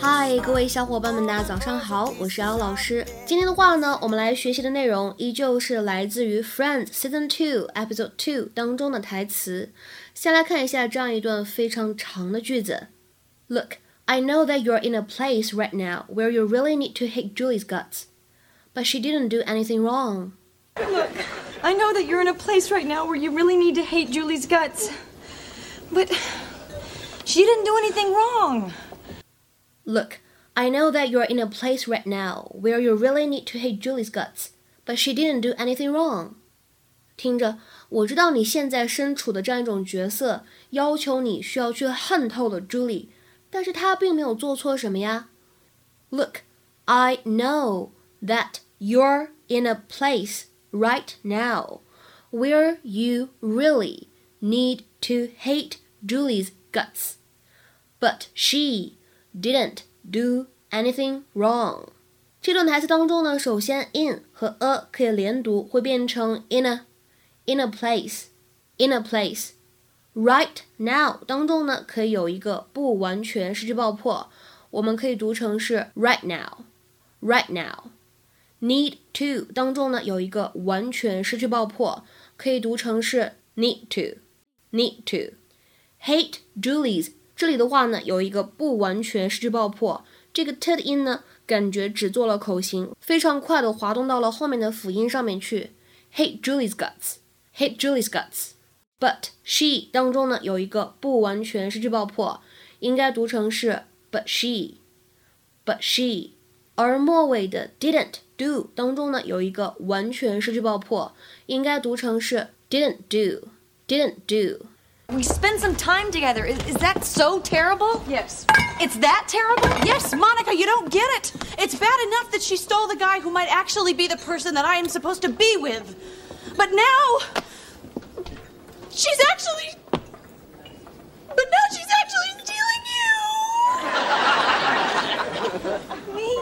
嗨，各位小伙伴们，大家早上好，我是姚老师。今天的话呢，我们来学习的内容依旧是来自于《Friends》Season Two Episode Two 当中的台词。先来看一下这样一段非常长的句子：Look, I know that you're in a place right now where you really need to hate Julie's guts, but she didn't do anything wrong. Look, I know that you're in a place right now where you really need to hate Julie's guts, but she didn't do anything wrong. Look, I know that you're in a place right now where you really need to hate Julie's guts, but she didn't do anything wrong. 听着，我知道你现在身处的这样一种角色，要求你需要去恨透了 Julie，但是她并没有做错什么呀。Look, I know that you're in a place right now where you really need to hate Julie's guts, but she didn't do anything wrong。这段台词当中呢，首先 in 和 a 可以连读，会变成 in a in a place in a place。Right now 当中呢，可以有一个不完全失去爆破，我们可以读成是 right now right now。Need to 当中呢，有一个完全失去爆破，可以读成是 need to need to。 Hate Julie's 这里的话呢，有一个不完全失去爆破，这个 t 的音呢，感觉只做了口型，非常快的滑动到了后面的辅音上面去。Hate Julie's guts，hate Julie's guts。But she 当中呢，有一个不完全失去爆破，应该读成是 but she，but she。而末尾的 didn't do 当中呢，有一个完全失去爆破，应该读成是 didn't do，didn't do。We spend some time together. Is, is, that so terrible? Yes. It's that terrible? Yes, Monica, you don't get it. It's bad enough that she stole the guy who might actually be the person that I am supposed to be with. But now. She's actually. But now she's actually stealing you. me?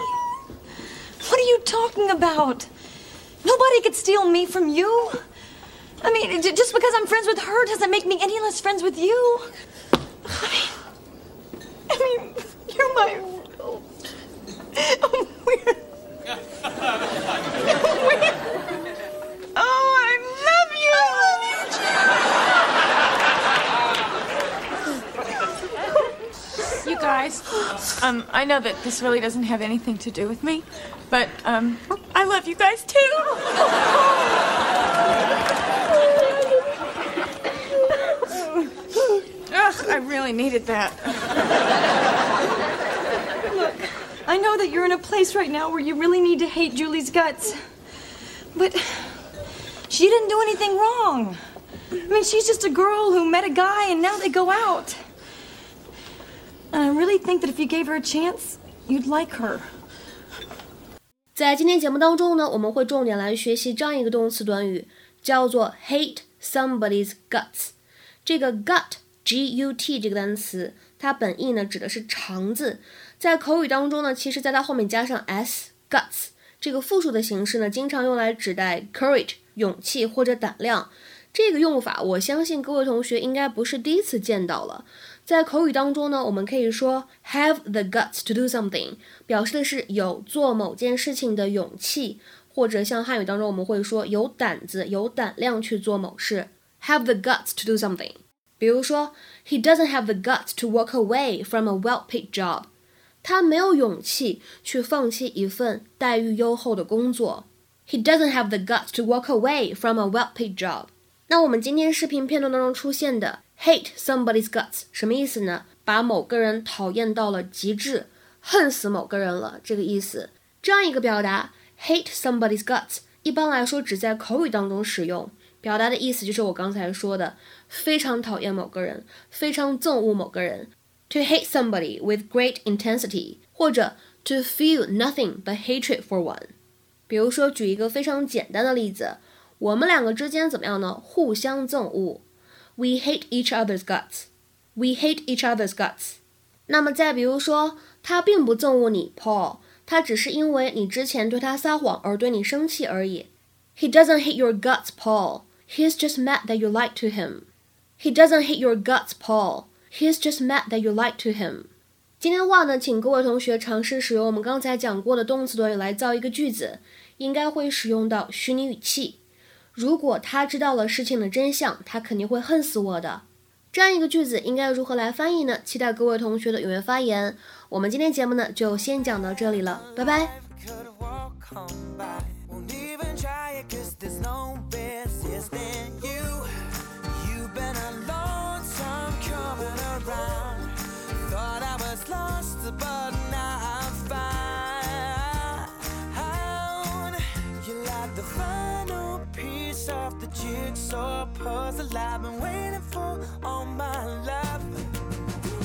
What are you talking about? Nobody could steal me from you. I mean, just because I'm friends with her doesn't make me any less friends with you. I mean, I mean you're my. Oh, oh, I love you. I love you. You guys, um, I know that this really doesn't have anything to do with me, but um, I love you guys too. I really needed that. Look, I know that you're in a place right now where you really need to hate Julie's guts. But she didn't do anything wrong. I mean, she's just a girl who met a guy and now they go out. And I really think that if you gave her a chance, you'd like her. 在今天节目当中呢，我们会重点来学习这样一个动词短语，叫做 hate somebody's guts。这个 gut gut 这个单词，它本意呢指的是肠子，在口语当中呢，其实在它后面加上 s guts 这个复数的形式呢，经常用来指代 courage 勇气或者胆量。这个用法，我相信各位同学应该不是第一次见到了。在口语当中呢，我们可以说 have the guts to do something，表示的是有做某件事情的勇气，或者像汉语当中我们会说有胆子、有胆量去做某事，have the guts to do something。比如说，He doesn't have the guts to walk away from a well-paid job。他没有勇气去放弃一份待遇优厚的工作。He doesn't have the guts to walk away from a well-paid job。那我们今天视频片段当中出现的 hate somebody's guts 什么意思呢？把某个人讨厌到了极致，恨死某个人了，这个意思。这样一个表达 hate somebody's guts，一般来说只在口语当中使用。表达的意思就是我刚才说的，非常讨厌某个人，非常憎恶某个人。To hate somebody with great intensity，或者 to feel nothing but hatred for one。比如说，举一个非常简单的例子，我们两个之间怎么样呢？互相憎恶。We hate each other's guts. We hate each other's guts. 那么再比如说，他并不憎恶你，Paul，他只是因为你之前对他撒谎而对你生气而已。He doesn't hate your guts, Paul. He's just mad that you lied to him. He doesn't hate your guts, Paul. He's just mad that you lied to him. 今天的话呢，请各位同学尝试使用我们刚才讲过的动词短语来造一个句子，应该会使用到虚拟语气。如果他知道了事情的真相，他肯定会恨死我的。这样一个句子应该如何来翻译呢？期待各位同学的踊跃发言。我们今天节目呢就先讲到这里了，拜拜。Jigsaw puzzle I've been waiting for all my life.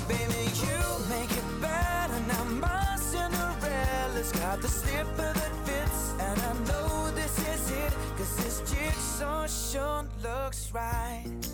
Baby, you make it better now. My Cinderella's got the slipper that fits, and I know this is it. Cause this jigsaw sure looks right.